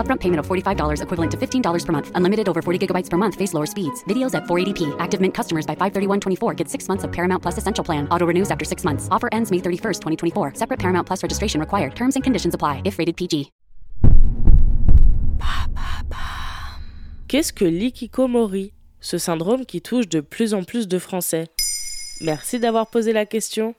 Upfront payment of $45 equivalent to $15 per month. Unlimited over 40 gigabytes per month. Face lower speeds. Videos at 480p. Active Mint customers by 531.24 get six months of Paramount Plus Essential Plan. Auto renews after six months. Offer ends May 31st, 2024. Separate Paramount Plus registration required. Terms and conditions apply if rated PG. Qu'est-ce que l'ikikomori? Ce syndrome qui touche de plus en plus de Français. Merci d'avoir posé la question.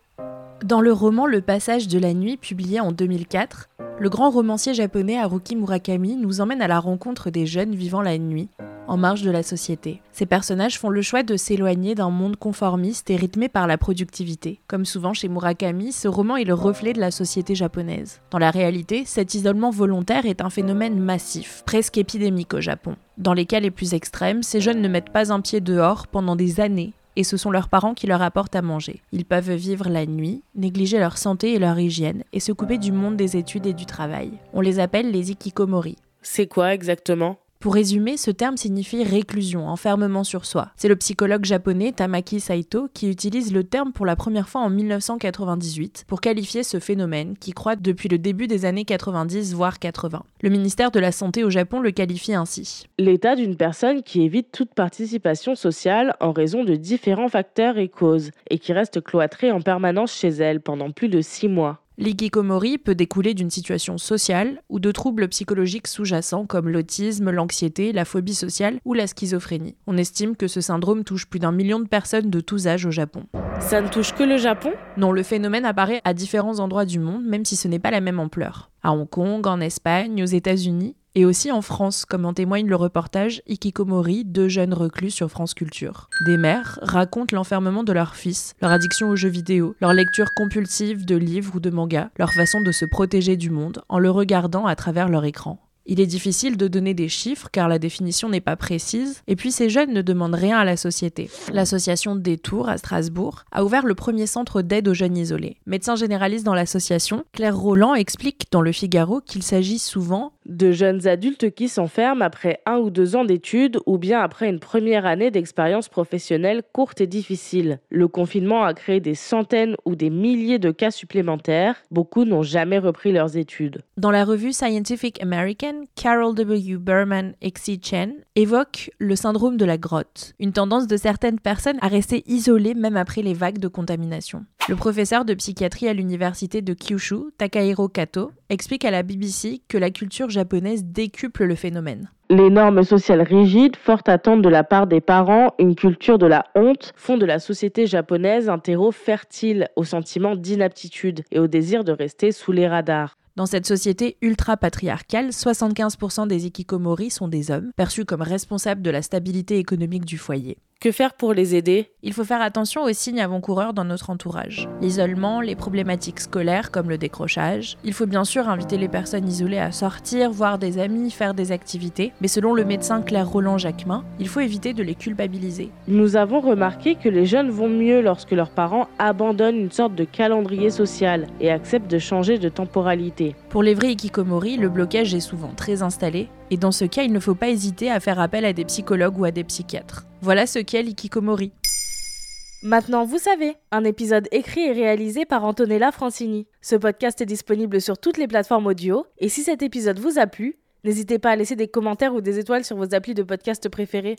Dans le roman Le Passage de la nuit, publié en 2004, le grand romancier japonais Haruki Murakami nous emmène à la rencontre des jeunes vivant la nuit, en marge de la société. Ces personnages font le choix de s'éloigner d'un monde conformiste et rythmé par la productivité. Comme souvent chez Murakami, ce roman est le reflet de la société japonaise. Dans la réalité, cet isolement volontaire est un phénomène massif, presque épidémique au Japon. Dans les cas les plus extrêmes, ces jeunes ne mettent pas un pied dehors pendant des années et ce sont leurs parents qui leur apportent à manger. Ils peuvent vivre la nuit, négliger leur santé et leur hygiène, et se couper du monde des études et du travail. On les appelle les ikikomori. C'est quoi exactement? Pour résumer, ce terme signifie réclusion, enfermement sur soi. C'est le psychologue japonais Tamaki Saito qui utilise le terme pour la première fois en 1998 pour qualifier ce phénomène qui croît depuis le début des années 90 voire 80. Le ministère de la Santé au Japon le qualifie ainsi. L'état d'une personne qui évite toute participation sociale en raison de différents facteurs et causes et qui reste cloîtrée en permanence chez elle pendant plus de six mois. L'ikikomori peut découler d'une situation sociale ou de troubles psychologiques sous-jacents comme l'autisme, l'anxiété, la phobie sociale ou la schizophrénie. On estime que ce syndrome touche plus d'un million de personnes de tous âges au Japon. Ça ne touche que le Japon? Non, le phénomène apparaît à différents endroits du monde, même si ce n'est pas la même ampleur. À Hong Kong, en Espagne, aux États-Unis, et aussi en France, comme en témoigne le reportage Ikikomori, deux jeunes reclus sur France Culture. Des mères racontent l'enfermement de leur fils, leur addiction aux jeux vidéo, leur lecture compulsive de livres ou de mangas, leur façon de se protéger du monde en le regardant à travers leur écran. Il est difficile de donner des chiffres car la définition n'est pas précise, et puis ces jeunes ne demandent rien à la société. L'association Détour à Strasbourg a ouvert le premier centre d'aide aux jeunes isolés. Médecin généraliste dans l'association, Claire Roland explique dans Le Figaro qu'il s'agit souvent de jeunes adultes qui s'enferment après un ou deux ans d'études ou bien après une première année d'expérience professionnelle courte et difficile. Le confinement a créé des centaines ou des milliers de cas supplémentaires. Beaucoup n'ont jamais repris leurs études. Dans la revue Scientific American, Carol W. Berman et Xi Chen évoquent le syndrome de la grotte, une tendance de certaines personnes à rester isolées même après les vagues de contamination. Le professeur de psychiatrie à l'université de Kyushu, Takahiro Kato, explique à la BBC que la culture japonaise décuple le phénomène. Les normes sociales rigides, fortes attentes de la part des parents, une culture de la honte font de la société japonaise un terreau fertile au sentiment d'inaptitude et au désir de rester sous les radars. Dans cette société ultra-patriarcale, 75% des ikikomori sont des hommes, perçus comme responsables de la stabilité économique du foyer. Que faire pour les aider? Il faut faire attention aux signes avant-coureurs dans notre entourage. L'isolement, les problématiques scolaires comme le décrochage. Il faut bien sûr inviter les personnes isolées à sortir, voir des amis, faire des activités, mais selon le médecin Claire Roland Jacquemin, il faut éviter de les culpabiliser. Nous avons remarqué que les jeunes vont mieux lorsque leurs parents abandonnent une sorte de calendrier social et acceptent de changer de temporalité. Pour les vrais ikikomori, le blocage est souvent très installé, et dans ce cas, il ne faut pas hésiter à faire appel à des psychologues ou à des psychiatres. Voilà ce qu'est l'ikikomori. Maintenant, vous savez, un épisode écrit et réalisé par Antonella Francini. Ce podcast est disponible sur toutes les plateformes audio, et si cet épisode vous a plu, n'hésitez pas à laisser des commentaires ou des étoiles sur vos applis de podcast préférés.